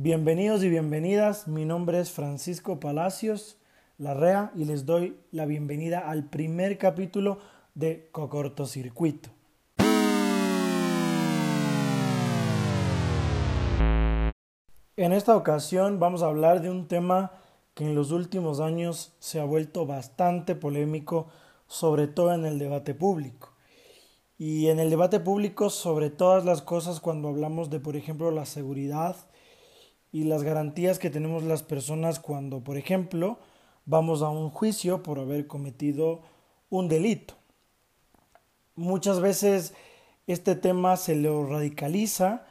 Bienvenidos y bienvenidas, mi nombre es Francisco Palacios Larrea y les doy la bienvenida al primer capítulo de Cocortocircuito. En esta ocasión vamos a hablar de un tema que en los últimos años se ha vuelto bastante polémico, sobre todo en el debate público. Y en el debate público sobre todas las cosas cuando hablamos de, por ejemplo, la seguridad, y las garantías que tenemos las personas cuando, por ejemplo, vamos a un juicio por haber cometido un delito. Muchas veces este tema se lo radicaliza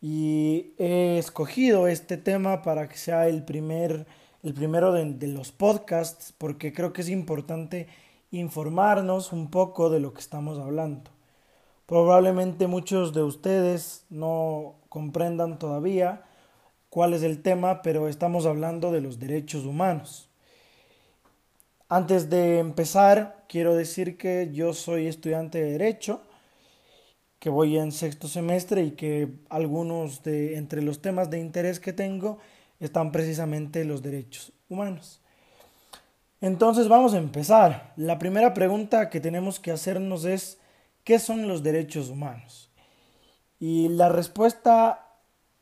y he escogido este tema para que sea el primer el primero de, de los podcasts porque creo que es importante informarnos un poco de lo que estamos hablando. Probablemente muchos de ustedes no comprendan todavía cuál es el tema, pero estamos hablando de los derechos humanos. Antes de empezar, quiero decir que yo soy estudiante de Derecho, que voy en sexto semestre y que algunos de entre los temas de interés que tengo están precisamente los derechos humanos. Entonces vamos a empezar. La primera pregunta que tenemos que hacernos es ¿qué son los derechos humanos? Y la respuesta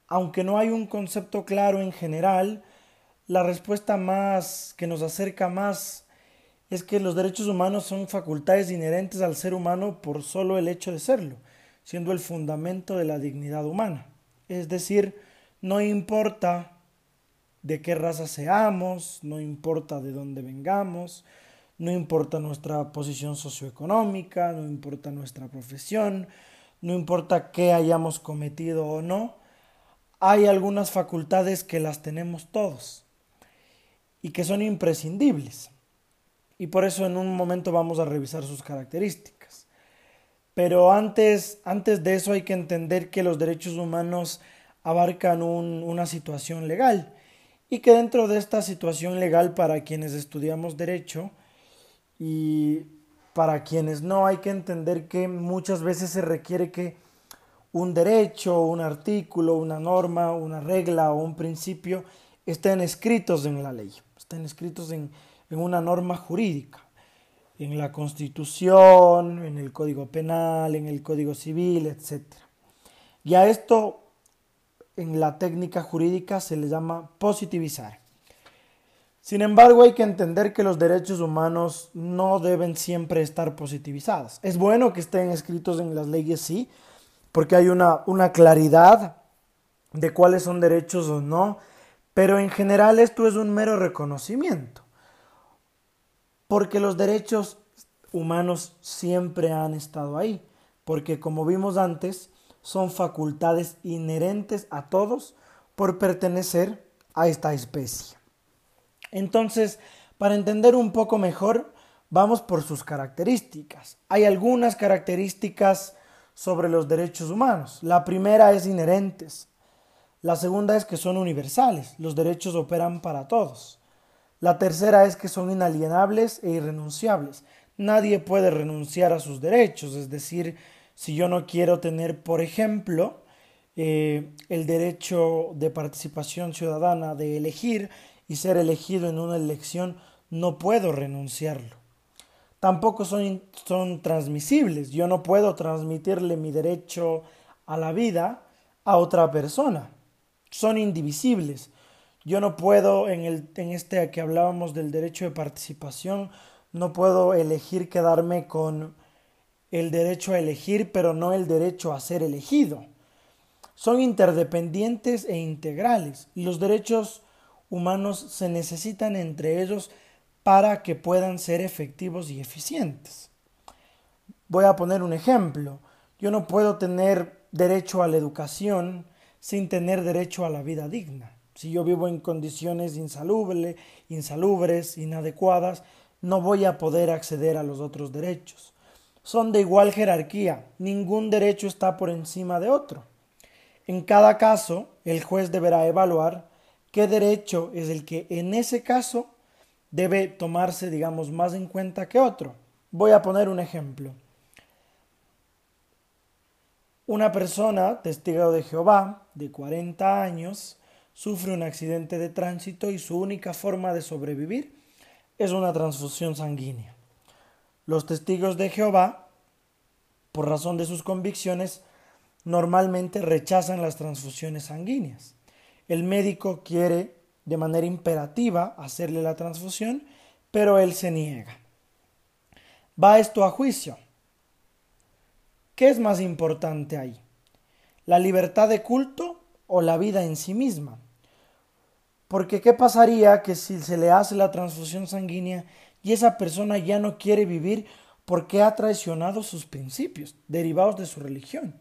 aunque no hay un concepto claro en general, la respuesta más que nos acerca más es que los derechos humanos son facultades inherentes al ser humano por solo el hecho de serlo, siendo el fundamento de la dignidad humana. Es decir, no importa de qué raza seamos, no importa de dónde vengamos, no importa nuestra posición socioeconómica, no importa nuestra profesión, no importa qué hayamos cometido o no, hay algunas facultades que las tenemos todos y que son imprescindibles. Y por eso en un momento vamos a revisar sus características. Pero antes, antes de eso hay que entender que los derechos humanos abarcan una situación legal y que dentro de esta situación legal para quienes estudiamos derecho y para quienes no hay que entender que muchas veces se requiere que un derecho, un artículo, una norma, una regla o un principio estén escritos en la ley, estén escritos en, una norma jurídica, en la Constitución, en el Código Penal, en el Código Civil, etc. Y a esto en la técnica jurídica se le llama positivizar. Sin embargo, hay que entender que los derechos humanos no deben siempre estar positivizados. Es bueno que estén escritos en las leyes, sí, porque hay una, una claridad de cuáles son derechos o no, pero en general esto es un mero reconocimiento, porque los derechos humanos siempre han estado ahí, porque como vimos antes, son facultades inherentes a todos por pertenecer a esta especie. Entonces, para entender un poco mejor, vamos por sus características. Hay algunas características sobre los derechos humanos. La primera es inherentes. La segunda es que son universales. Los derechos operan para todos. La tercera es que son inalienables e irrenunciables. Nadie puede renunciar a sus derechos. Es decir, si yo no quiero tener, por ejemplo, eh, el derecho de participación ciudadana de elegir y ser elegido en una elección, no puedo renunciarlo tampoco son, son transmisibles. Yo no puedo transmitirle mi derecho a la vida a otra persona. Son indivisibles. Yo no puedo, en, el, en este que hablábamos del derecho de participación, no puedo elegir quedarme con el derecho a elegir, pero no el derecho a ser elegido. Son interdependientes e integrales. Los derechos humanos se necesitan entre ellos para que puedan ser efectivos y eficientes. Voy a poner un ejemplo. Yo no puedo tener derecho a la educación sin tener derecho a la vida digna. Si yo vivo en condiciones insalubres, insalubres, inadecuadas, no voy a poder acceder a los otros derechos. Son de igual jerarquía, ningún derecho está por encima de otro. En cada caso, el juez deberá evaluar qué derecho es el que en ese caso debe tomarse, digamos, más en cuenta que otro. Voy a poner un ejemplo. Una persona, testigo de Jehová, de 40 años, sufre un accidente de tránsito y su única forma de sobrevivir es una transfusión sanguínea. Los testigos de Jehová, por razón de sus convicciones, normalmente rechazan las transfusiones sanguíneas. El médico quiere de manera imperativa hacerle la transfusión, pero él se niega. Va esto a juicio. ¿Qué es más importante ahí? ¿La libertad de culto o la vida en sí misma? Porque ¿qué pasaría que si se le hace la transfusión sanguínea y esa persona ya no quiere vivir porque ha traicionado sus principios derivados de su religión?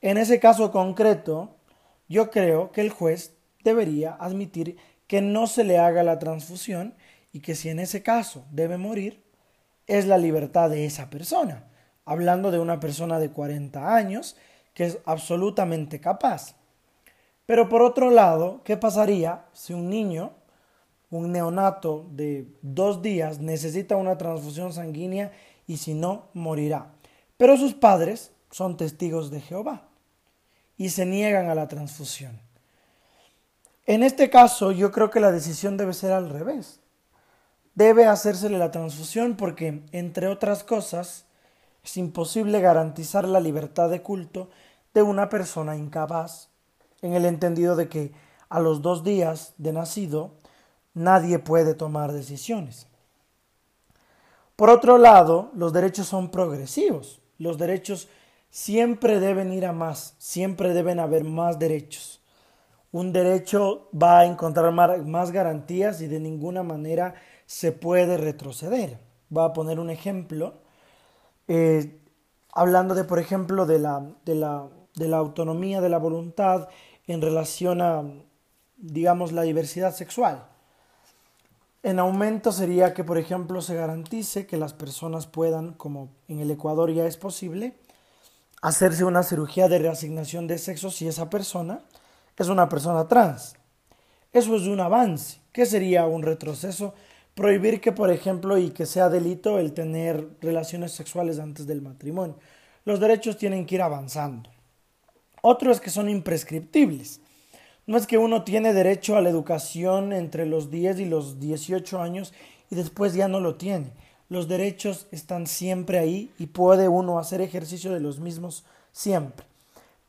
En ese caso concreto, yo creo que el juez debería admitir que no se le haga la transfusión y que si en ese caso debe morir, es la libertad de esa persona, hablando de una persona de 40 años que es absolutamente capaz. Pero por otro lado, ¿qué pasaría si un niño, un neonato de dos días, necesita una transfusión sanguínea y si no, morirá? Pero sus padres son testigos de Jehová y se niegan a la transfusión. En este caso, yo creo que la decisión debe ser al revés. Debe hacérsele la transfusión porque, entre otras cosas, es imposible garantizar la libertad de culto de una persona incapaz en el entendido de que a los dos días de nacido nadie puede tomar decisiones. Por otro lado, los derechos son progresivos. Los derechos siempre deben ir a más, siempre deben haber más derechos. Un derecho va a encontrar más garantías y de ninguna manera se puede retroceder. Voy a poner un ejemplo. Eh, hablando de, por ejemplo, de la, de la, de la autonomía de la voluntad en relación a, digamos, la diversidad sexual. En aumento sería que, por ejemplo, se garantice que las personas puedan, como en el Ecuador ya es posible, hacerse una cirugía de reasignación de sexo si esa persona es una persona trans. Eso es un avance. ¿Qué sería un retroceso? Prohibir que, por ejemplo, y que sea delito el tener relaciones sexuales antes del matrimonio. Los derechos tienen que ir avanzando. Otro es que son imprescriptibles. No es que uno tiene derecho a la educación entre los 10 y los 18 años y después ya no lo tiene. Los derechos están siempre ahí y puede uno hacer ejercicio de los mismos siempre.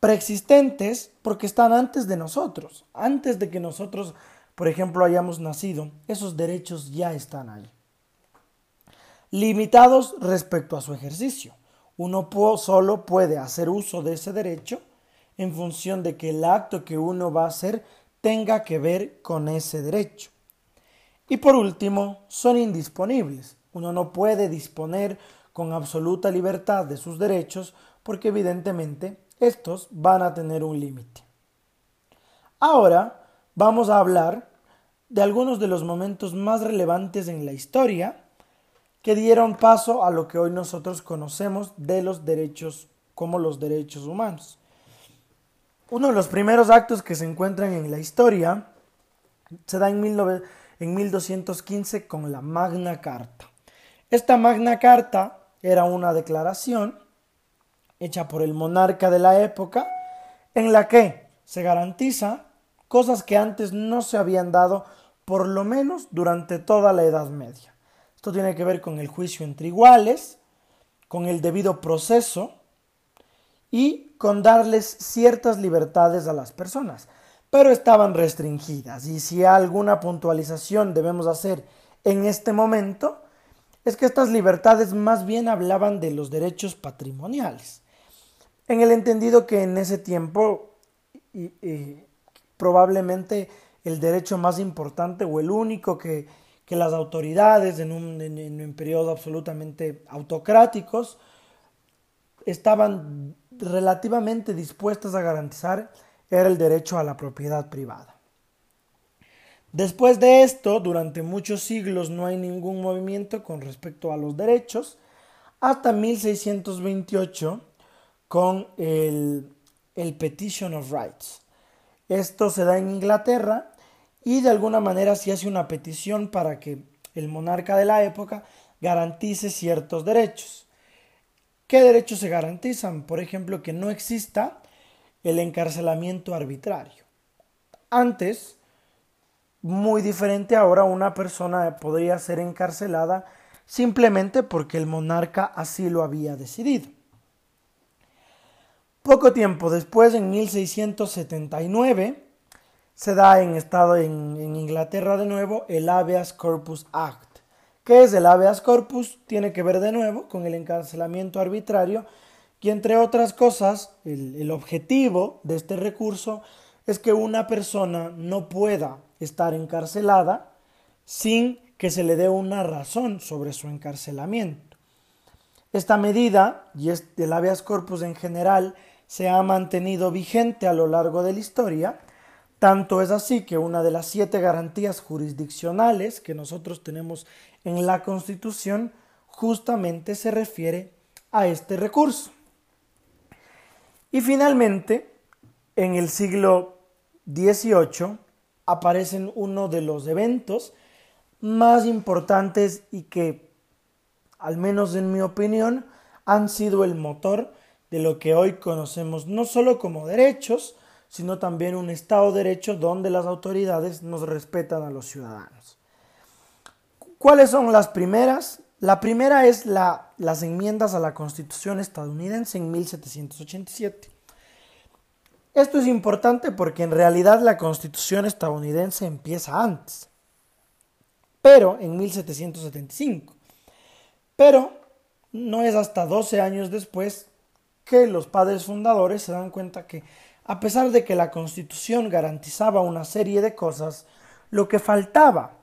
Preexistentes porque están antes de nosotros, antes de que nosotros, por ejemplo, hayamos nacido, esos derechos ya están ahí. Limitados respecto a su ejercicio. Uno solo puede hacer uso de ese derecho en función de que el acto que uno va a hacer tenga que ver con ese derecho. Y por último, son indisponibles. Uno no puede disponer con absoluta libertad de sus derechos porque evidentemente estos van a tener un límite. Ahora vamos a hablar de algunos de los momentos más relevantes en la historia que dieron paso a lo que hoy nosotros conocemos de los derechos como los derechos humanos. Uno de los primeros actos que se encuentran en la historia se da en, 1215 con la Magna Carta. Esta Magna Carta era una declaración hecha por el monarca de la época en la que se garantiza cosas que antes no se habían dado por lo menos durante toda la Edad Media. Esto tiene que ver con el juicio entre iguales, con el debido proceso y con darles ciertas libertades a las personas, pero estaban restringidas. Y si alguna puntualización debemos hacer en este momento, es que estas libertades más bien hablaban de los derechos patrimoniales, en el entendido que en ese tiempo probablemente el derecho más importante o el único que, las autoridades en un, en un periodo absolutamente autocráticos estaban relativamente dispuestas a garantizar era el derecho a la propiedad privada. Después de esto, durante muchos siglos no hay ningún movimiento con respecto a los derechos, hasta 1628 con el, Petition of Rights. Esto se da en Inglaterra y de alguna manera se hace una petición para que el monarca de la época garantice ciertos derechos. ¿Qué derechos se garantizan? Por ejemplo, que no exista el encarcelamiento arbitrario. Antes, muy diferente ahora, una persona podría ser encarcelada simplemente porque el monarca así lo había decidido. Poco tiempo después, en 1679, se da en, estado, en, Inglaterra de nuevo el Habeas Corpus Act. ¿Qué es el Habeas Corpus? Tiene que ver de nuevo con el encarcelamiento arbitrario y entre otras cosas, el, el objetivo de este recurso es que una persona no pueda estar encarcelada sin que se le dé una razón sobre su encarcelamiento. Esta medida, y el habeas corpus en general, se ha mantenido vigente a lo largo de la historia, tanto es así que una de las siete garantías jurisdiccionales que nosotros tenemos en la Constitución justamente se refiere a este recurso. Y finalmente, en el siglo XVIII aparecen uno de los eventos más importantes y que, al menos en mi opinión, han sido el motor de lo que hoy conocemos no solo como derechos, sino también un Estado de Derecho donde las autoridades nos respetan a los ciudadanos. ¿Cuáles son las primeras? La primera es la, las enmiendas a la Constitución estadounidense en 1787. Esto es importante porque en realidad la Constitución estadounidense empieza antes, pero en 1775. Pero no es hasta 12 años después que los padres fundadores se dan cuenta que, a pesar de que la Constitución garantizaba una serie de cosas, lo que faltaba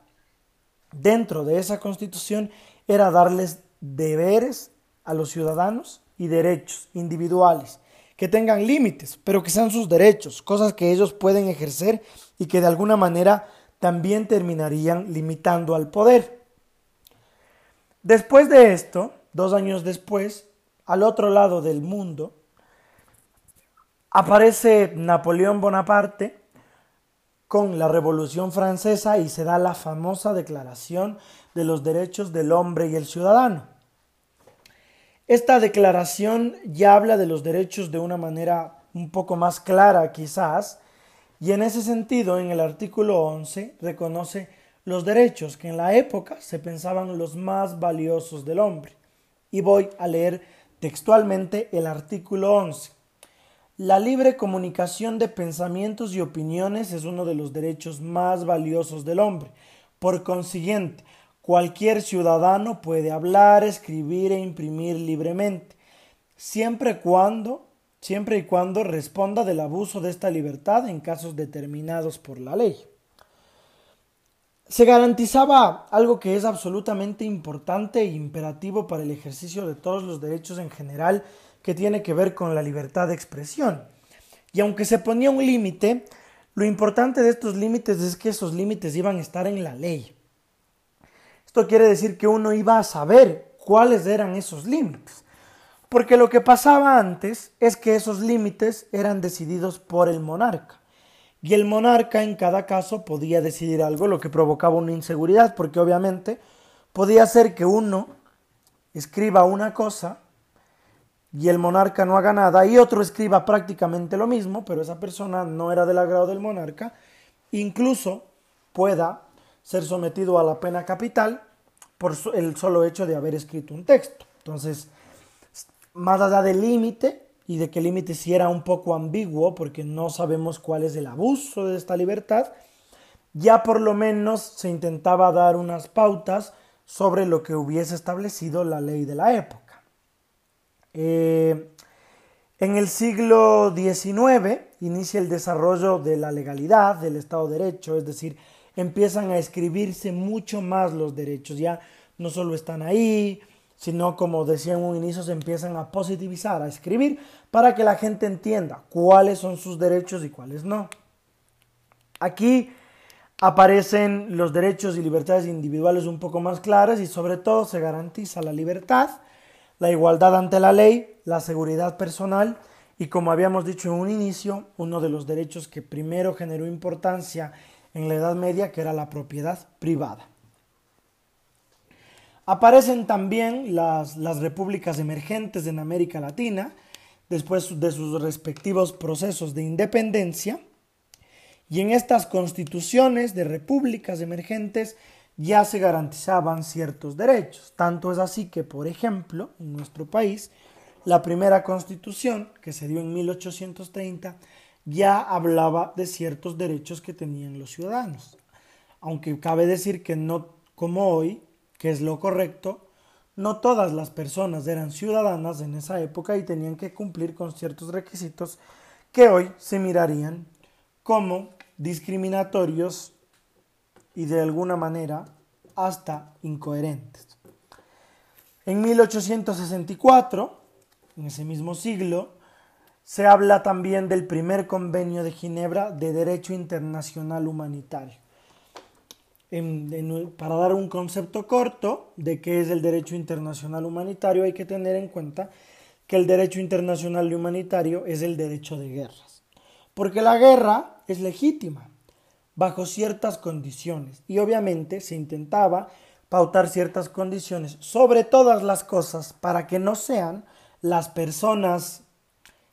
dentro de esa Constitución era darles deberes a los ciudadanos y derechos individuales, que tengan límites, pero que sean sus derechos, cosas que ellos pueden ejercer y que de alguna manera también terminarían limitando al poder. Después de esto, dos años después, al otro lado del mundo, aparece Napoleón Bonaparte con la Revolución Francesa y se da la famosa Declaración de los Derechos del Hombre y el Ciudadano. Esta declaración ya habla de los derechos de una manera un poco más clara quizás, y en ese sentido en el artículo 11 reconoce los derechos que en la época se pensaban los más valiosos del hombre. Y voy a leer Textualmente el artículo 11. La libre comunicación de pensamientos y opiniones es uno de los derechos más valiosos del hombre. Por consiguiente, cualquier ciudadano puede hablar, escribir e imprimir libremente, siempre siempre y cuando responda del abuso de esta libertad en casos determinados por la ley se garantizaba algo que es absolutamente importante e imperativo para el ejercicio de todos los derechos en general, que tiene que ver con la libertad de expresión. Y aunque se ponía un límite, lo importante de estos límites es que esos límites iban a estar en la ley. Esto quiere decir que uno iba a saber cuáles eran esos límites. Porque lo que pasaba antes es que esos límites eran decididos por el monarca. Y el monarca en cada caso podía decidir algo, lo que provocaba una inseguridad, porque obviamente podía ser que uno escriba una cosa y el monarca no haga nada y otro escriba prácticamente lo mismo, pero esa persona no era del agrado del monarca, incluso pueda ser sometido a la pena capital por el solo hecho de haber escrito un texto. Entonces, más allá del límite, y de que el límite sí era un poco ambiguo porque no sabemos cuál es el abuso de esta libertad, ya por lo menos se intentaba dar unas pautas sobre lo que hubiese establecido la ley de la época. Eh, en el siglo XIX inicia el desarrollo de la legalidad, del Estado de Derecho, es decir, empiezan a escribirse mucho más los derechos, ya no solo están ahí, sino como decía en un inicio, se empiezan a positivizar, a escribir, para que la gente entienda cuáles son sus derechos y cuáles no. Aquí aparecen los derechos y libertades individuales un poco más claras y sobre todo se garantiza la libertad, la igualdad ante la ley, la seguridad personal y como habíamos dicho en un inicio, uno de los derechos que primero generó importancia en la Edad Media, que era la propiedad privada. Aparecen también las, repúblicas emergentes en América Latina, después de sus respectivos procesos de independencia, Y en estas constituciones de repúblicas emergentes ya se garantizaban ciertos derechos. Tanto es así que, por ejemplo, en nuestro país, la primera constitución, que se dio en 1830, ya hablaba de ciertos derechos que tenían los ciudadanos. Aunque cabe decir que no como hoy, que es lo correcto, no todas las personas eran ciudadanas en esa época y tenían que cumplir con ciertos requisitos que hoy se mirarían como discriminatorios y de alguna manera hasta incoherentes. En 1864, en ese mismo siglo, se habla también del primer convenio de Ginebra de Derecho Internacional Humanitario. Para dar un concepto corto de qué es el derecho internacional humanitario, hay que tener en cuenta que el derecho internacional humanitario es el derecho de guerras. Porque la guerra es legítima, bajo ciertas condiciones, y obviamente se intentaba pautar ciertas condiciones sobre todas las cosas para que no sean las personas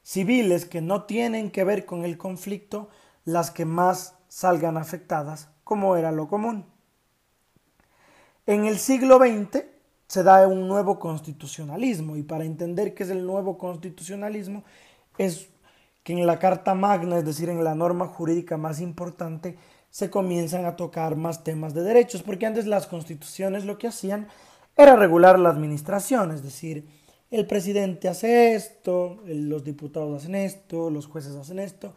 civiles que no tienen que ver con el conflicto las que más salgan afectadas, como era lo común. En el siglo XX se da un nuevo constitucionalismo y para entender qué es el nuevo constitucionalismo es que en la Carta Magna, es decir, en la norma jurídica más importante, se comienzan a tocar más temas de derechos, porque antes las constituciones lo que hacían era regular la administración, es decir, el presidente hace esto, los diputados hacen esto, los jueces hacen esto,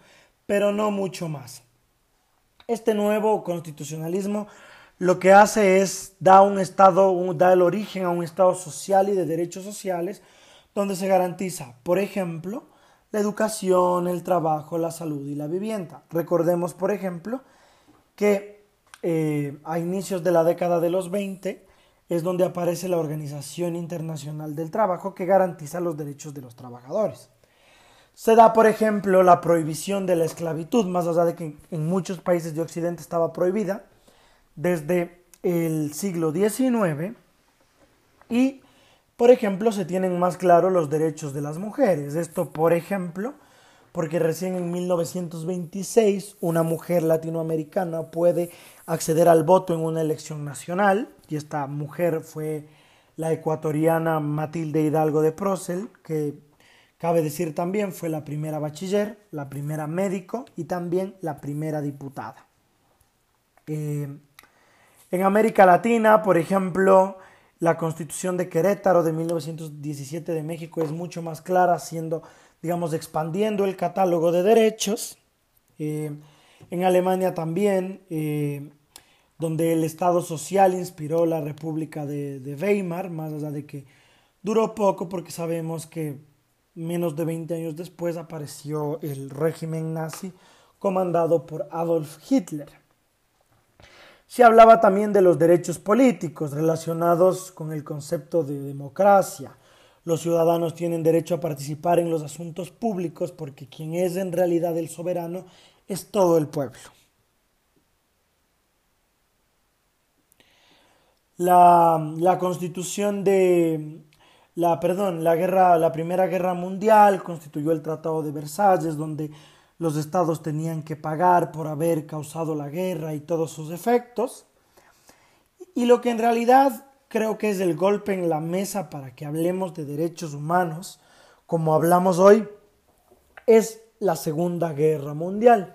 pero no mucho más. Este nuevo constitucionalismo lo que hace es da un estado, da el origen a un estado social y de derechos sociales donde se garantiza, por ejemplo, la educación, el trabajo, la salud y la vivienda. Recordemos, por ejemplo, que eh, a inicios de la década de los 20 es donde aparece la Organización Internacional del Trabajo que garantiza los derechos de los trabajadores. Se da, por ejemplo, la prohibición de la esclavitud, más allá de que en muchos países de Occidente estaba prohibida, desde el siglo XIX y, por ejemplo, se tienen más claros los derechos de las mujeres. Esto, por ejemplo, porque recién en 1926 una mujer latinoamericana puede acceder al voto en una elección nacional y esta mujer fue la ecuatoriana Matilde Hidalgo de Procel, que cabe decir también fue la primera bachiller, la primera médico y también la primera diputada. Eh, en América Latina, por ejemplo, la constitución de Querétaro de 1917 de México es mucho más clara, siendo digamos, expandiendo el catálogo de derechos. Eh, en Alemania también, eh, donde el Estado social inspiró la República de, Weimar, más allá de que duró poco porque sabemos que menos de 20 años después apareció el régimen nazi comandado por Adolf Hitler. Se hablaba también de los derechos políticos relacionados con el concepto de democracia, los ciudadanos tienen derecho a participar en los asuntos públicos porque quien es en realidad el soberano es todo el pueblo. La, constitución de la perdón, la guerra, la primera guerra mundial constituyó el Tratado de Versalles, donde los estados tenían que pagar por haber causado la guerra y todos sus efectos. Y lo que en realidad creo que es el golpe en la mesa para que hablemos de derechos humanos, como hablamos hoy, es la Segunda Guerra Mundial.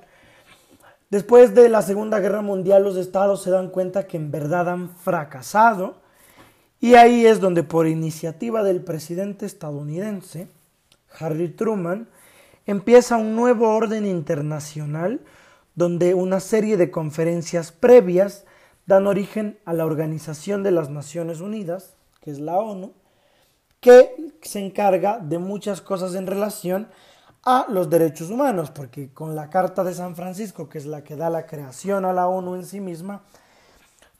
Después de la Segunda Guerra Mundial los estados se dan cuenta que en verdad han fracasado y ahí es donde por iniciativa del presidente estadounidense, Harry Truman, empieza un nuevo orden internacional donde una serie de conferencias previas dan origen a la Organización de las Naciones Unidas, que es la ONU, que se encarga de muchas cosas en relación a los derechos humanos, porque con la Carta de San Francisco, que es la que da la creación a la ONU en sí misma,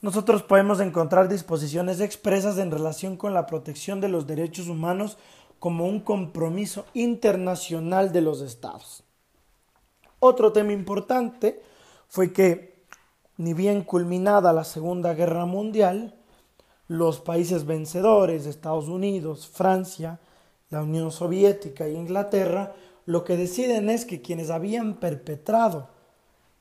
nosotros podemos encontrar disposiciones expresas en relación con la protección de los derechos humanos como un compromiso internacional de los estados. Otro tema importante fue que ni bien culminada la Segunda Guerra Mundial, los países vencedores, Estados Unidos, Francia, la Unión Soviética e Inglaterra, lo que deciden es que quienes habían perpetrado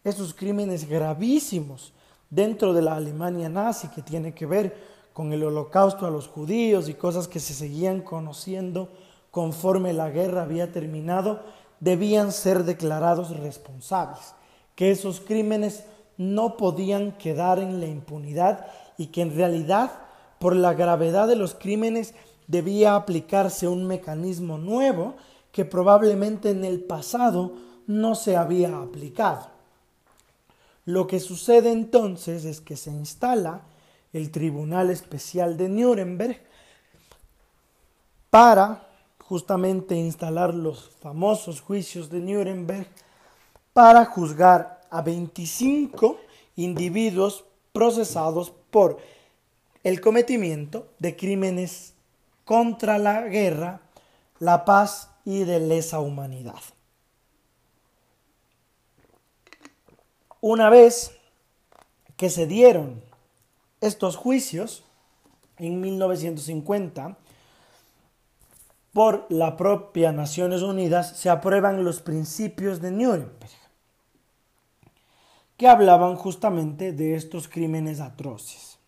esos crímenes gravísimos dentro de la Alemania nazi que tiene que ver con el holocausto a los judíos y cosas que se seguían conociendo conforme la guerra había terminado, debían ser declarados responsables, que esos crímenes no podían quedar en la impunidad y que en realidad, por la gravedad de los crímenes, debía aplicarse un mecanismo nuevo que probablemente en el pasado no se había aplicado. Lo que sucede entonces es que se instala el Tribunal Especial de Nuremberg para justamente instalar los famosos juicios de Nuremberg para juzgar a 25 individuos procesados por el cometimiento de crímenes contra la guerra, la paz y de lesa humanidad. Una vez que se dieron estos juicios, en 1950, por la propia Naciones Unidas, se aprueban los principios de Nuremberg, que hablaban justamente de estos crímenes atroces.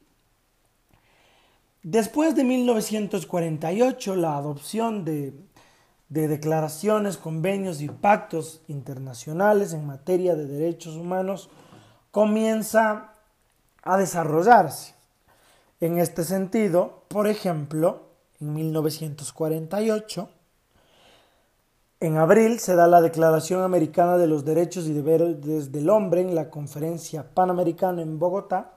Después de 1948, la adopción de, de, declaraciones, convenios y pactos internacionales en materia de derechos humanos comienza a desarrollarse. En este sentido, por ejemplo, en 1948, en abril se da la Declaración Americana de los Derechos y Deberes del Hombre en la Conferencia Panamericana en Bogotá,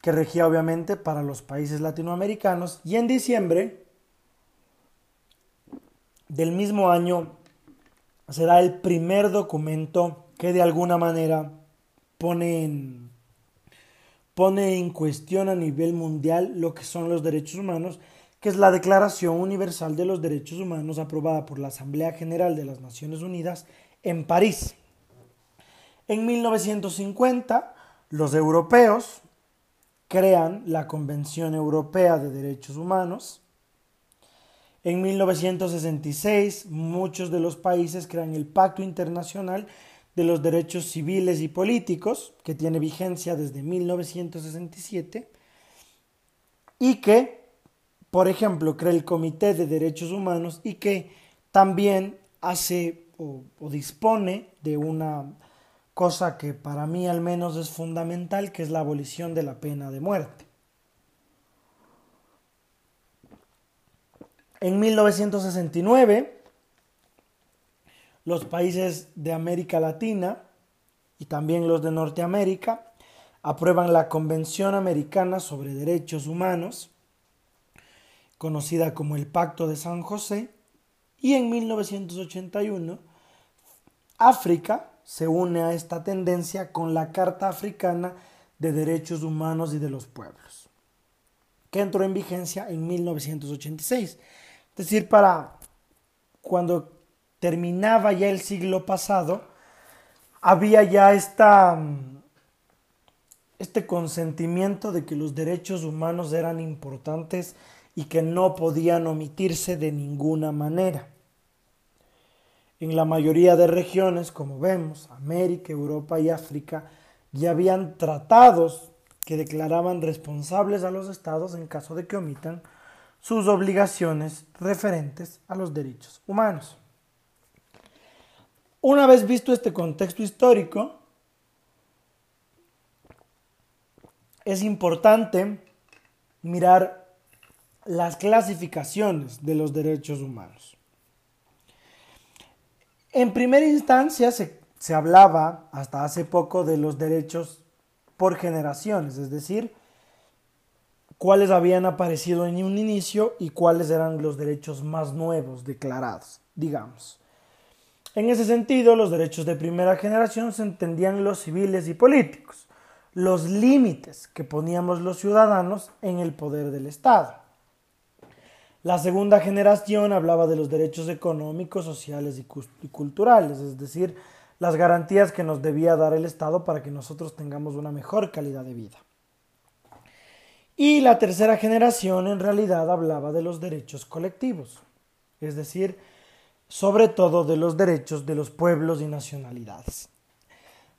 que regía obviamente para los países latinoamericanos, y en diciembre del mismo año será el primer documento que de alguna manera pone en, pone en cuestión a nivel mundial lo que son los derechos humanos, que es la Declaración Universal de los Derechos Humanos aprobada por la Asamblea General de las Naciones Unidas en París. En 1950, los europeos crean la Convención Europea de Derechos Humanos. En 1966, muchos de los países crean el Pacto Internacional de los Derechos Civiles y Políticos, que tiene vigencia desde 1967, y que, por ejemplo, crea el Comité de Derechos Humanos y que también hace o, dispone de una cosa que para mí al menos es fundamental, que es la abolición de la pena de muerte. En 1969, los países de América Latina y también los de Norteamérica aprueban la Convención Americana sobre Derechos Humanos, conocida como el Pacto de San José, y en 1981 África se une a esta tendencia con la Carta Africana de Derechos Humanos y de los Pueblos, que entró en vigencia en 1986. Es decir, para cuando terminaba ya el siglo pasado, había ya esta, este consentimiento de que los derechos humanos eran importantes y que no podían omitirse de ninguna manera. En la mayoría de regiones, como vemos, América, Europa y África, ya habían tratados que declaraban responsables a los estados en caso de que omitan sus obligaciones referentes a los derechos humanos. Una vez visto este contexto histórico, es importante mirar las clasificaciones de los derechos humanos. En primera instancia se, se, hablaba hasta hace poco de los derechos por generaciones, es decir, cuáles habían aparecido en un inicio y cuáles eran los derechos más nuevos declarados, digamos. En ese sentido, los derechos de primera generación se entendían los civiles y políticos, los límites que poníamos los ciudadanos en el poder del Estado. La segunda generación hablaba de los derechos económicos, sociales y, culturales, es decir, las garantías que nos debía dar el Estado para que nosotros tengamos una mejor calidad de vida. Y la tercera generación en realidad hablaba de los derechos colectivos, es decir, sobre todo de los derechos de los pueblos y nacionalidades.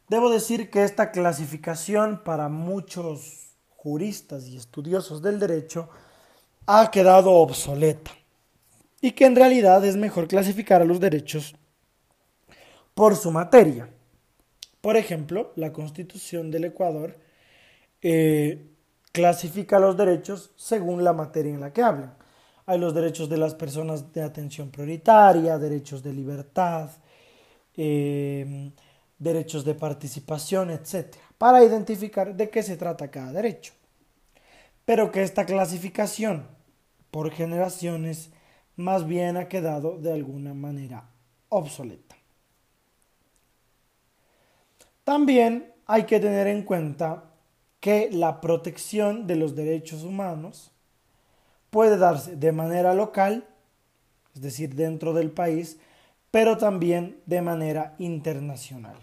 Debo decir que esta clasificación para muchos juristas y estudiosos del derecho ha quedado obsoleta y que en realidad es mejor clasificar a los derechos por su materia. Por ejemplo, la Constitución del Ecuador eh, clasifica los derechos según la materia en la que hablan. Hay los derechos de las personas de atención prioritaria, derechos de libertad, eh, derechos de participación, etc., para identificar de qué se trata cada derecho. Pero que esta clasificación por generaciones más bien ha quedado de alguna manera obsoleta. También hay que tener en cuenta que la protección de los derechos humanos puede darse de manera local, es decir, dentro del país, pero también de manera internacional.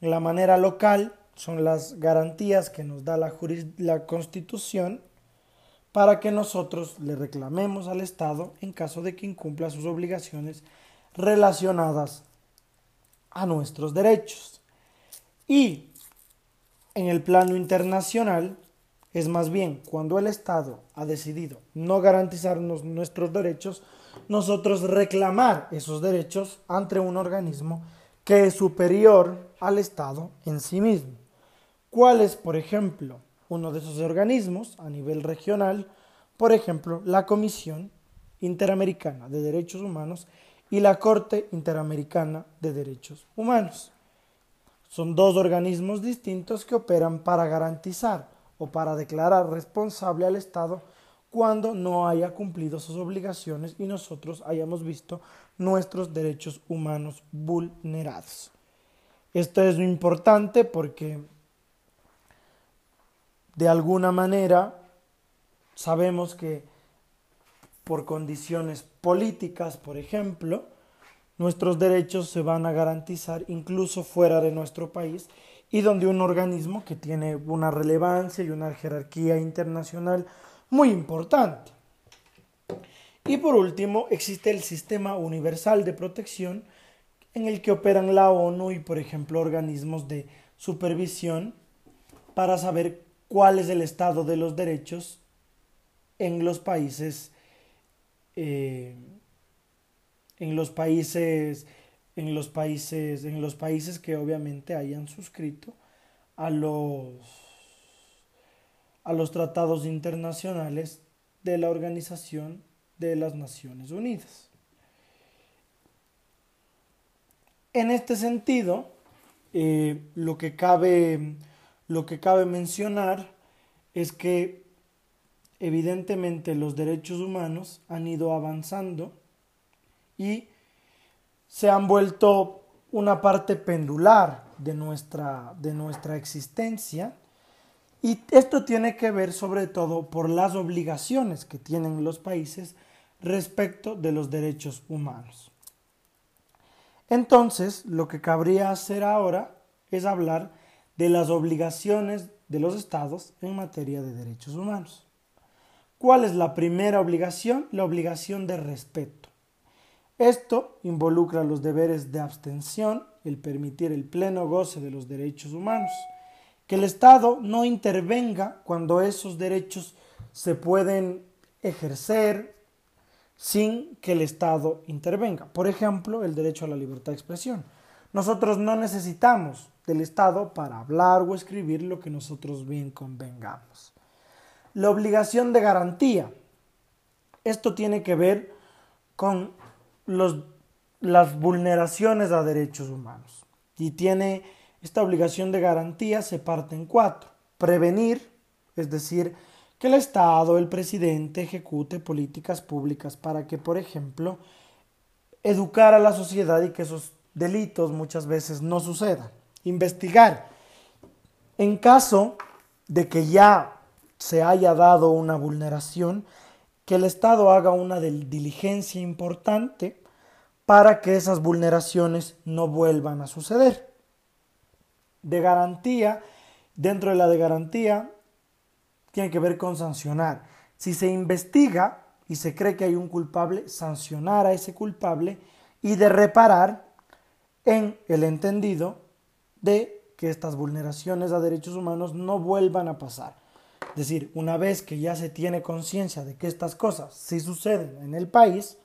La manera local son las garantías que nos da la, la Constitución para que nosotros le reclamemos al Estado en caso de que incumpla sus obligaciones relacionadas a nuestros derechos. Y en el plano internacional es más bien cuando el Estado ha decidido no garantizarnos nuestros derechos, nosotros reclamar esos derechos ante un organismo que es superior al Estado en sí mismo. ¿Cuál es, por ejemplo, uno de esos organismos a nivel regional? Por ejemplo, la Comisión Interamericana de Derechos Humanos y la Corte Interamericana de Derechos Humanos. Son dos organismos distintos que operan para garantizar o para declarar responsable al Estado cuando no haya cumplido sus obligaciones y nosotros hayamos visto nuestros derechos humanos vulnerados. Esto es importante porque de alguna manera sabemos que por condiciones políticas, por ejemplo, nuestros derechos se van a garantizar incluso fuera de nuestro país y donde un organismo que tiene una relevancia y una jerarquía internacional muy importante. Y por último, existe el Sistema Universal de Protección en el que operan la ONU y, por ejemplo, organismos de supervisión para saber cuál es el estado de los derechos en los países, eh, en los países, en los países, en los países que obviamente hayan suscrito a los a los tratados internacionales de la Organización de las Naciones Unidas. En este sentido, eh, lo, que cabe, lo que cabe mencionar es que evidentemente los derechos humanos han ido avanzando y se han vuelto una parte pendular de nuestra, de nuestra existencia y esto tiene que ver sobre todo por las obligaciones que tienen los países respecto de los derechos humanos. Entonces, lo que cabría hacer ahora es hablar de las obligaciones de los estados en materia de derechos humanos. ¿Cuál es la primera obligación? La obligación de respeto. Esto involucra los deberes de abstención, el permitir el pleno goce de los derechos humanos, que el Estado no intervenga cuando esos derechos se pueden ejercer sin que el Estado intervenga. Por ejemplo, el derecho a la libertad de expresión. Nosotros no necesitamos del Estado para hablar o escribir lo que nosotros bien convengamos. La obligación de garantía. Esto tiene que ver con los, las vulneraciones a derechos humanos y tiene esta obligación de garantía se parte en cuatro. Prevenir, es decir, que el Estado, el presidente, ejecute políticas públicas para que, por ejemplo, educar a la sociedad y que esos delitos muchas veces no sucedan. Investigar. En caso de que ya se haya dado una vulneración, que el Estado haga una diligencia importante para que esas vulneraciones no vuelvan a suceder de garantía, dentro de la de garantía, tiene que ver con sancionar. Si se investiga y se cree que hay un culpable, sancionar a ese culpable y de reparar en el entendido de que estas vulneraciones a derechos humanos no vuelvan a pasar. Es decir, una vez que ya se tiene conciencia de que estas cosas sí suceden en el país,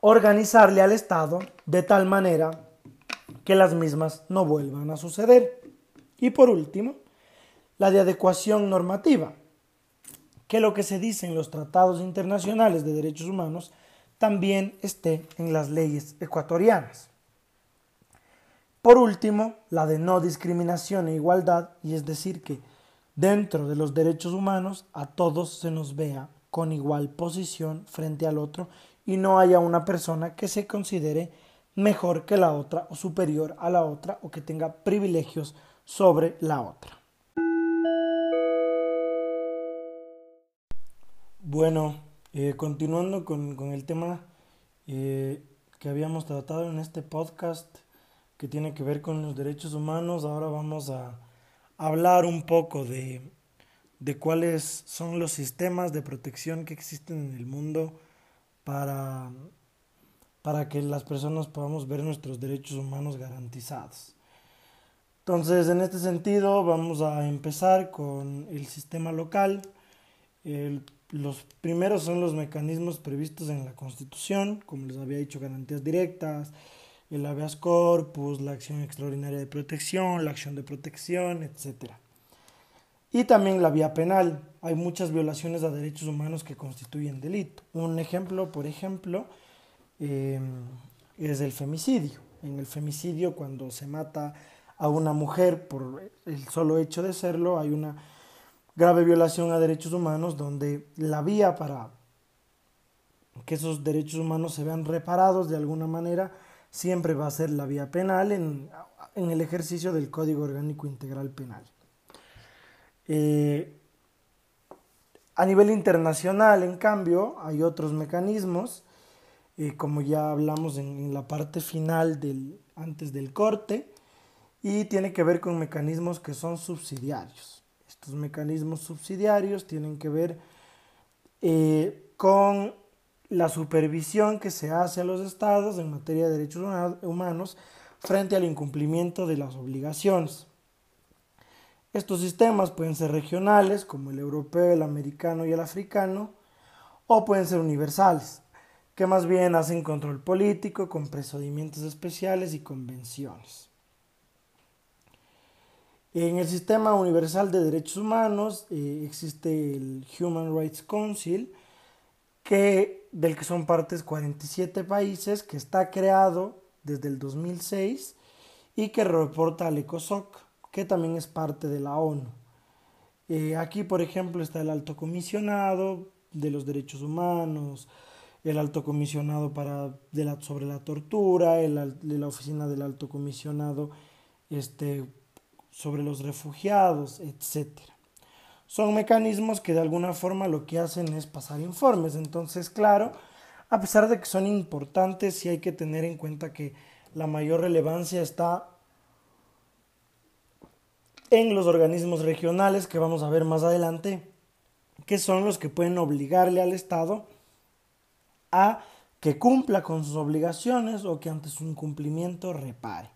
organizarle al Estado de tal manera que las mismas no vuelvan a suceder. Y por último, la de adecuación normativa, que lo que se dice en los tratados internacionales de derechos humanos también esté en las leyes ecuatorianas. Por último, la de no discriminación e igualdad, y es decir, que dentro de los derechos humanos a todos se nos vea con igual posición frente al otro y no haya una persona que se considere mejor que la otra o superior a la otra o que tenga privilegios sobre la otra. Bueno, eh, continuando con, el tema eh, que habíamos tratado en este podcast, que tiene que ver con los derechos humanos. Ahora vamos a hablar un poco de, de cuáles son los sistemas de protección que existen en el mundo para, para que las personas podamos ver nuestros derechos humanos garantizados. Entonces, en este sentido, vamos a empezar con el sistema local. los primeros son los mecanismos previstos en la Constitución, como les había dicho, garantías directas, el habeas corpus, la acción extraordinaria de protección, la acción de protección, etc. Y también la vía penal. Hay muchas violaciones a derechos humanos que constituyen delito. Un ejemplo, por ejemplo, em, es el femicidio. En el femicidio, cuando se mata a una mujer por el solo hecho de serlo, hay una grave violación a derechos humanos donde la vía para que esos derechos humanos se vean reparados de alguna manera siempre va a ser la vía penal en, el ejercicio del Código Orgánico Integral Penal. Eh, a nivel internacional, en cambio, hay otros mecanismos, eh, como ya hablamos en, la parte final del, antes del corte, y tiene que ver con mecanismos que son subsidiarios. Estos mecanismos subsidiarios tienen que ver eh, con la supervisión que se hace a los estados en materia de derechos humanos frente al incumplimiento de las obligaciones. Estos sistemas pueden ser regionales, como el europeo, el americano y el africano, o pueden ser universales, que más bien hacen control político con procedimientos especiales y convenciones. En el sistema universal de derechos humanos eh, existe el Human Rights Council, que, del que son partes 47 países, que está creado desde el 2006 y que reporta al ECOSOC, que también es parte de la ONU. Eh, aquí, por ejemplo, está el alto comisionado de los derechos humanos, el alto comisionado para, de la, sobre la tortura, de la oficina del alto comisionado este, sobre los refugiados, etcétera son mecanismos que de alguna forma lo que hacen es pasar informes. Entonces, claro, a pesar de que son importantes, sí hay que tener en cuenta que la mayor relevancia está en los organismos regionales que vamos a ver más adelante, que son los que pueden obligarle al Estado a que cumpla con sus obligaciones o que ante su incumplimiento repare.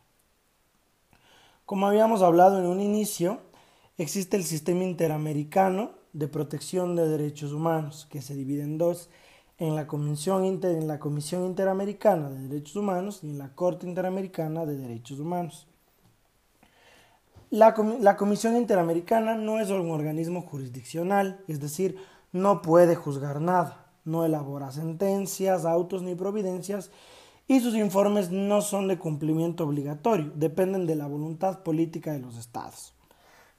Como habíamos hablado en un inicio, existe el sistema interamericano de protección de derechos humanos, que se divide en dos, en la Comisión, Interamericana de Derechos Humanos y en la Corte Interamericana de Derechos Humanos. La, la Comisión Interamericana no es un organismo jurisdiccional, es decir, no puede juzgar nada, no elabora sentencias, autos ni providencias y sus informes no son de cumplimiento obligatorio, dependen de la voluntad política de los estados.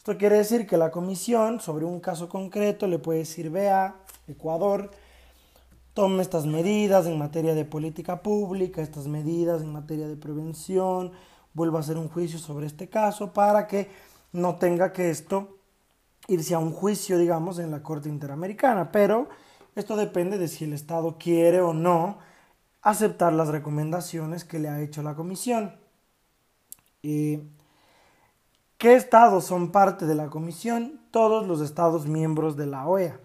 Esto quiere decir que la comisión sobre un caso concreto le puede decir, vea, Ecuador, tome estas medidas en materia de política pública, estas medidas en materia de prevención, vuelva a hacer un juicio sobre este caso para que no tenga que esto irse a un juicio, digamos, en la Corte Interamericana. Pero esto depende de si el Estado quiere o no aceptar las recomendaciones que le ha hecho la Comisión. Y ¿Qué estados son parte de la comisión? Todos los estados miembros de la OEA,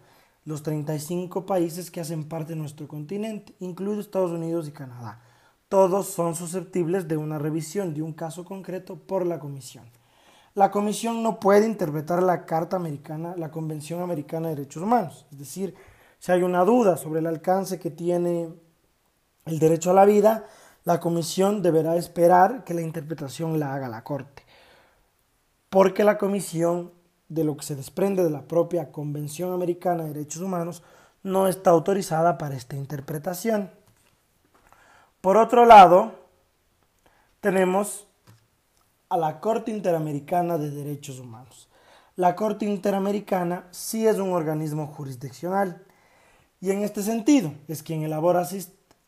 los 35 países que hacen parte de nuestro continente, incluidos Estados Unidos y Canadá. todos son susceptibles de una revisión de un caso concreto por la Comisión. La Comisión no puede interpretar la Carta Americana, la Convención Americana de Derechos Humanos. Es decir, si hay una duda sobre el alcance que tiene el derecho a la vida, la Comisión deberá esperar que la interpretación la haga la Corte. Porque la Comisión, de lo que se desprende de la propia Convención Americana de Derechos Humanos, no está autorizada para esta interpretación. Por otro lado, tenemos a la Corte Interamericana de Derechos Humanos. La Corte Interamericana sí es un organismo jurisdiccional y en este sentido es quien elabora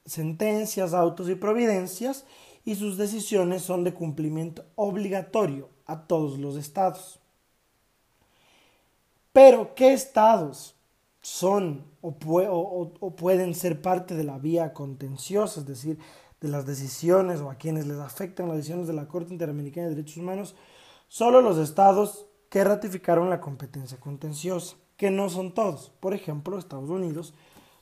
sentencias, autos y providencias y sus decisiones son de cumplimiento obligatorio a todos los estados. Pero, ¿qué estados son o, pueden ser parte de la vía contenciosa, es decir, de las decisiones o a quienes les afectan las decisiones de la Corte Interamericana de Derechos Humanos, solo los estados que ratificaron la competencia contenciosa, que no son todos. Por ejemplo, Estados Unidos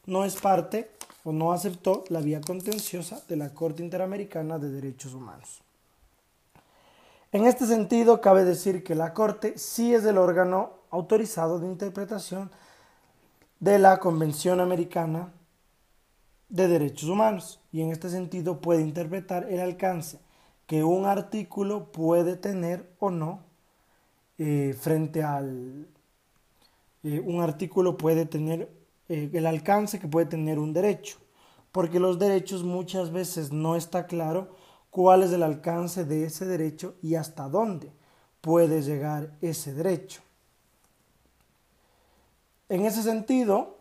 no es parte o no aceptó la vía contenciosa de la Corte Interamericana de Derechos Humanos. En este sentido, cabe decir que la Corte sí es el órgano autorizado de interpretación de la Convención Americana de Derechos Humanos y en este sentido puede interpretar el alcance que un artículo puede tener o no eh, frente al... Eh, un artículo puede tener eh, el alcance que puede tener un derecho, porque los derechos muchas veces no está claro cuál es el alcance de ese derecho y hasta dónde puede llegar ese derecho. En ese sentido,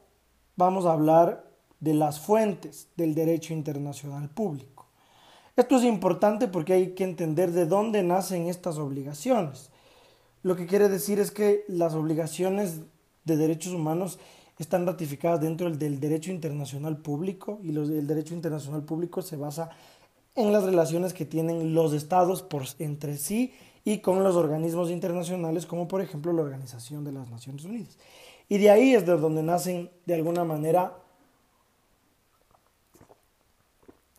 vamos a hablar de las fuentes del derecho internacional público. Esto es importante porque hay que entender de dónde nacen estas obligaciones. Lo que quiere decir es que las obligaciones de derechos humanos están ratificadas dentro del derecho internacional público y el derecho internacional público se basa en las relaciones que tienen los estados por, entre sí y con los organismos internacionales como por ejemplo la Organización de las Naciones Unidas. Y de ahí es de donde nacen de alguna manera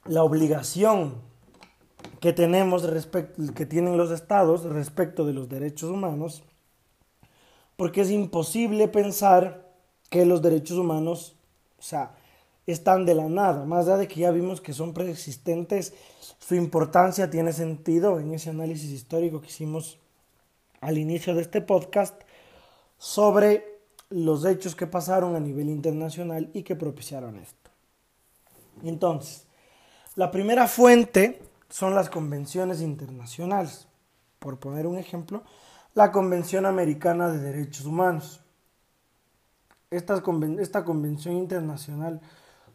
la obligación que tenemos que tienen los estados respecto de los derechos humanos, porque es imposible pensar que los derechos humanos, o sea, están de la nada, más allá de que ya vimos que son preexistentes, su importancia tiene sentido en ese análisis histórico que hicimos al inicio de este podcast sobre los hechos que pasaron a nivel internacional y que propiciaron esto. Entonces, la primera fuente son las convenciones internacionales. Por poner un ejemplo, la Convención Americana de Derechos Humanos. esta convención internacional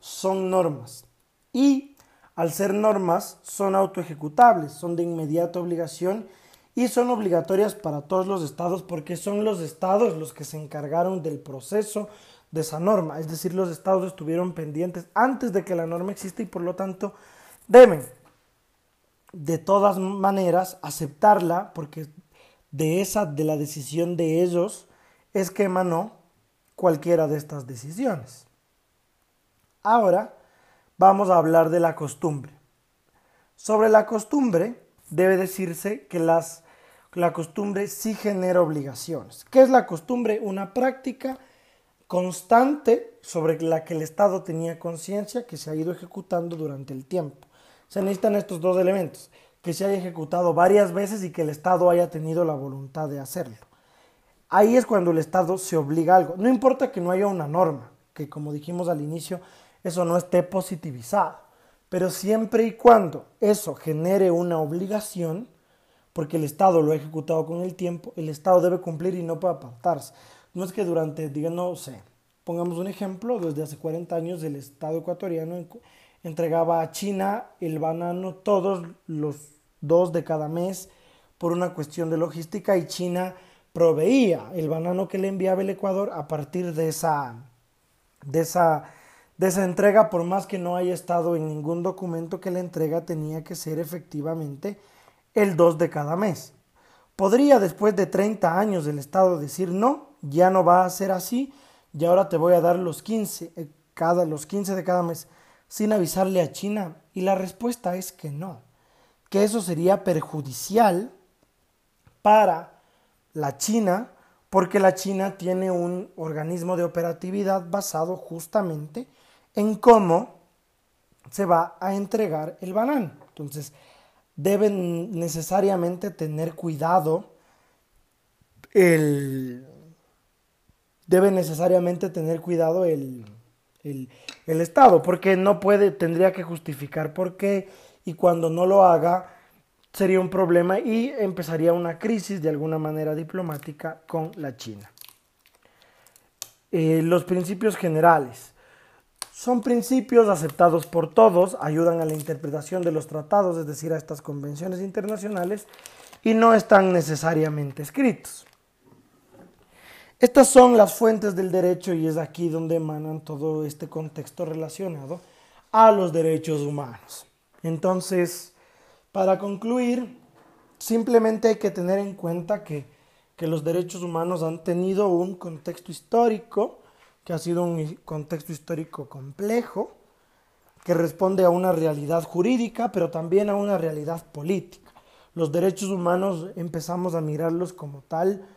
son normas y al ser normas son autoejecutables, son de inmediata obligación y son obligatorias para todos los estados porque son los estados los que se encargaron del proceso de esa norma, es decir, los estados estuvieron pendientes antes de que la norma exista y por lo tanto deben de todas maneras aceptarla porque de esa de la decisión de ellos es que emanó cualquiera de estas decisiones. Ahora vamos a hablar de la costumbre. Sobre la costumbre debe decirse que las, la costumbre sí genera obligaciones. ¿Qué es la costumbre? Una práctica constante sobre la que el Estado tenía conciencia que se ha ido ejecutando durante el tiempo. Se necesitan estos dos elementos, que se haya ejecutado varias veces y que el Estado haya tenido la voluntad de hacerlo. Ahí es cuando el Estado se obliga a algo. No importa que no haya una norma, que como dijimos al inicio, eso no esté positivizado, pero siempre y cuando eso genere una obligación, porque el Estado lo ha ejecutado con el tiempo, el Estado debe cumplir y no puede apartarse. No es que durante, digamos, no sé, pongamos un ejemplo, desde hace 40 años el Estado ecuatoriano entregaba a China el banano todos los dos de cada mes por una cuestión de logística y China proveía el banano que le enviaba el Ecuador a partir de esa, de esa, de esa entrega, por más que no haya estado en ningún documento que la entrega tenía que ser efectivamente el 2 de cada mes. Podría después de 30 años el Estado decir no, ya no va a ser así y ahora te voy a dar los 15, eh, cada, los 15 de cada mes. sin avisarle a China? Y la respuesta es que no, que eso sería perjudicial para la China porque la China tiene un organismo de operatividad basado justamente en cómo se va a entregar el banano. Entonces, deben necesariamente tener cuidado el debe necesariamente tener cuidado el, el, Estado, porque no puede, tendría que justificar por qué, y cuando no lo haga, sería un problema y empezaría una crisis de alguna manera diplomática con la China. Eh, los principios generales. Son principios aceptados por todos, ayudan a la interpretación de los tratados, es decir, a estas convenciones internacionales, y no están necesariamente escritos. Estas son las fuentes del derecho y es aquí donde emanan todo este contexto relacionado a los derechos humanos. Entonces, para concluir, simplemente hay que tener en cuenta que, los derechos humanos han tenido un contexto histórico, que ha sido un contexto histórico complejo, que responde a una realidad jurídica, pero también a una realidad política. Los derechos humanos empezamos a mirarlos como tal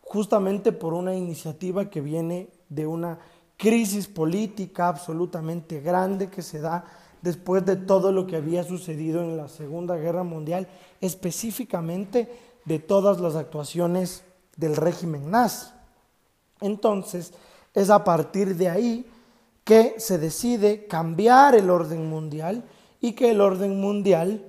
justamente por una iniciativa que viene de una crisis política absolutamente grande que se da después de todo lo que había sucedido en la Segunda Guerra Mundial, específicamente de todas las actuaciones del régimen nazi. Entonces, es a partir de ahí que se decide cambiar el orden mundial y que el orden mundial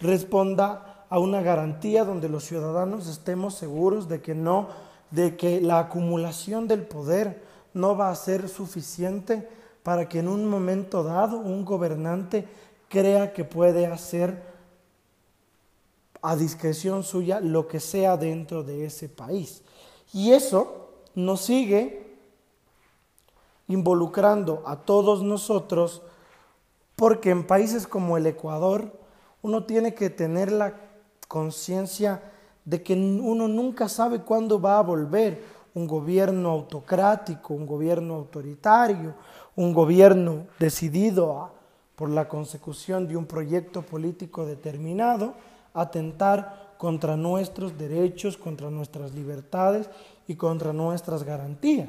responda a una garantía donde los ciudadanos estemos seguros de que no de que la acumulación del poder no va a ser suficiente para que en un momento dado un gobernante crea que puede hacer a discreción suya lo que sea dentro de ese país. Y eso nos sigue involucrando a todos nosotros porque en países como el Ecuador uno tiene que tener la conciencia de que uno nunca sabe cuándo va a volver un gobierno autocrático, un gobierno autoritario, un gobierno decidido por la consecución de un proyecto político determinado, atentar contra nuestros derechos, contra nuestras libertades y contra nuestras garantías.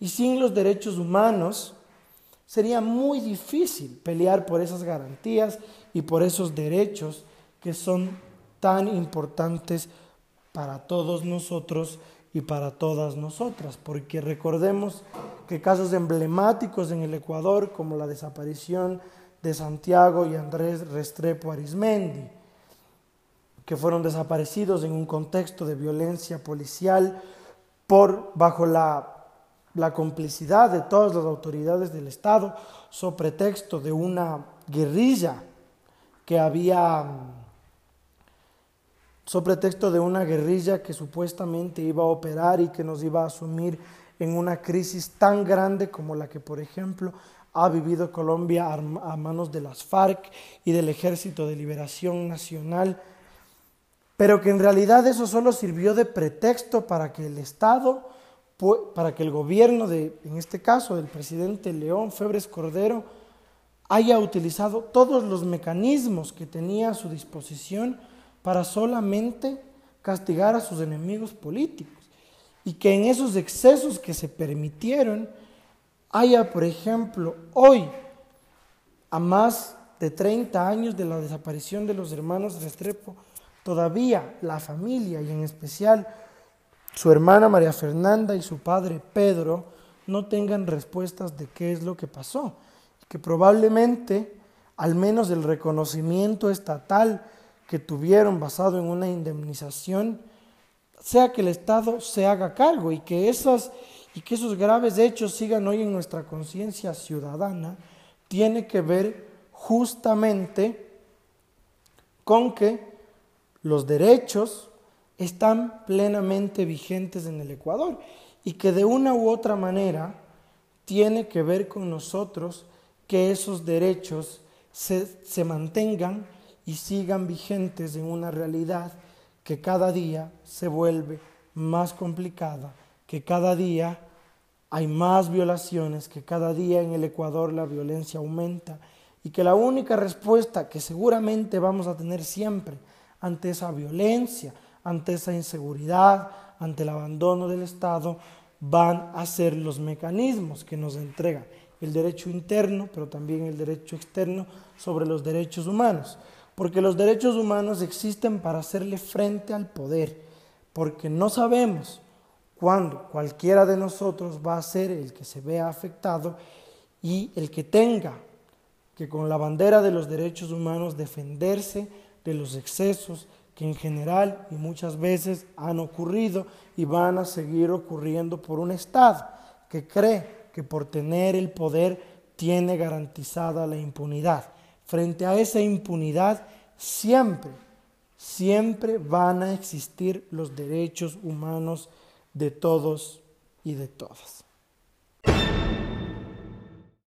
Y sin los derechos humanos sería muy difícil pelear por esas garantías y por esos derechos que son tan importantes para todos nosotros y para todas nosotras, porque recordemos que casos emblemáticos en el Ecuador, como la desaparición de Santiago y Andrés Restrepo Arismendi, que fueron desaparecidos en un contexto de violencia policial por bajo la, la complicidad de todas las autoridades del Estado, so pretexto de una guerrilla que había sobre pretexto de una guerrilla que supuestamente iba a operar y que nos iba a asumir en una crisis tan grande como la que, por ejemplo, ha vivido Colombia a manos de las FARC y del Ejército de Liberación Nacional, pero que en realidad eso solo sirvió de pretexto para que el Estado, para que el gobierno de, en este caso, del presidente León Febres Cordero, haya utilizado todos los mecanismos que tenía a su disposición para solamente castigar a sus enemigos políticos. Y que en esos excesos que se permitieron haya, por ejemplo, hoy, a más de 30 años de la desaparición de los hermanos Restrepo, todavía la familia y en especial su hermana María Fernanda y su padre Pedro no tengan respuestas de qué es lo que pasó. Que probablemente, al menos el reconocimiento estatal que tuvieron basado en una indemnización, sea que el Estado se haga cargo y que, y que esos graves hechos sigan hoy en nuestra conciencia ciudadana, tiene que ver justamente con que los derechos están plenamente vigentes en el Ecuador y que de una u otra manera tiene que ver con nosotros que esos derechos se, se mantengan y sigan vigentes en una realidad que cada día se vuelve más complicada, que cada día hay más violaciones, que cada día en el Ecuador la violencia aumenta y que la única respuesta que seguramente vamos a tener siempre ante esa violencia, ante esa inseguridad, ante el abandono del Estado, van a ser los mecanismos que nos entregan el derecho interno, pero también el derecho externo sobre los derechos humanos. Porque los derechos humanos existen para hacerle frente al poder, porque no sabemos cuándo cualquiera de nosotros va a ser el que se vea afectado y el que tenga que con la bandera de los derechos humanos defenderse de los excesos que en general y muchas veces han ocurrido y van a seguir ocurriendo por un Estado que cree que por tener el poder tiene garantizada la impunidad. Frente a esa impunidad siempre, siempre van a existir los derechos humanos de todos y de todas.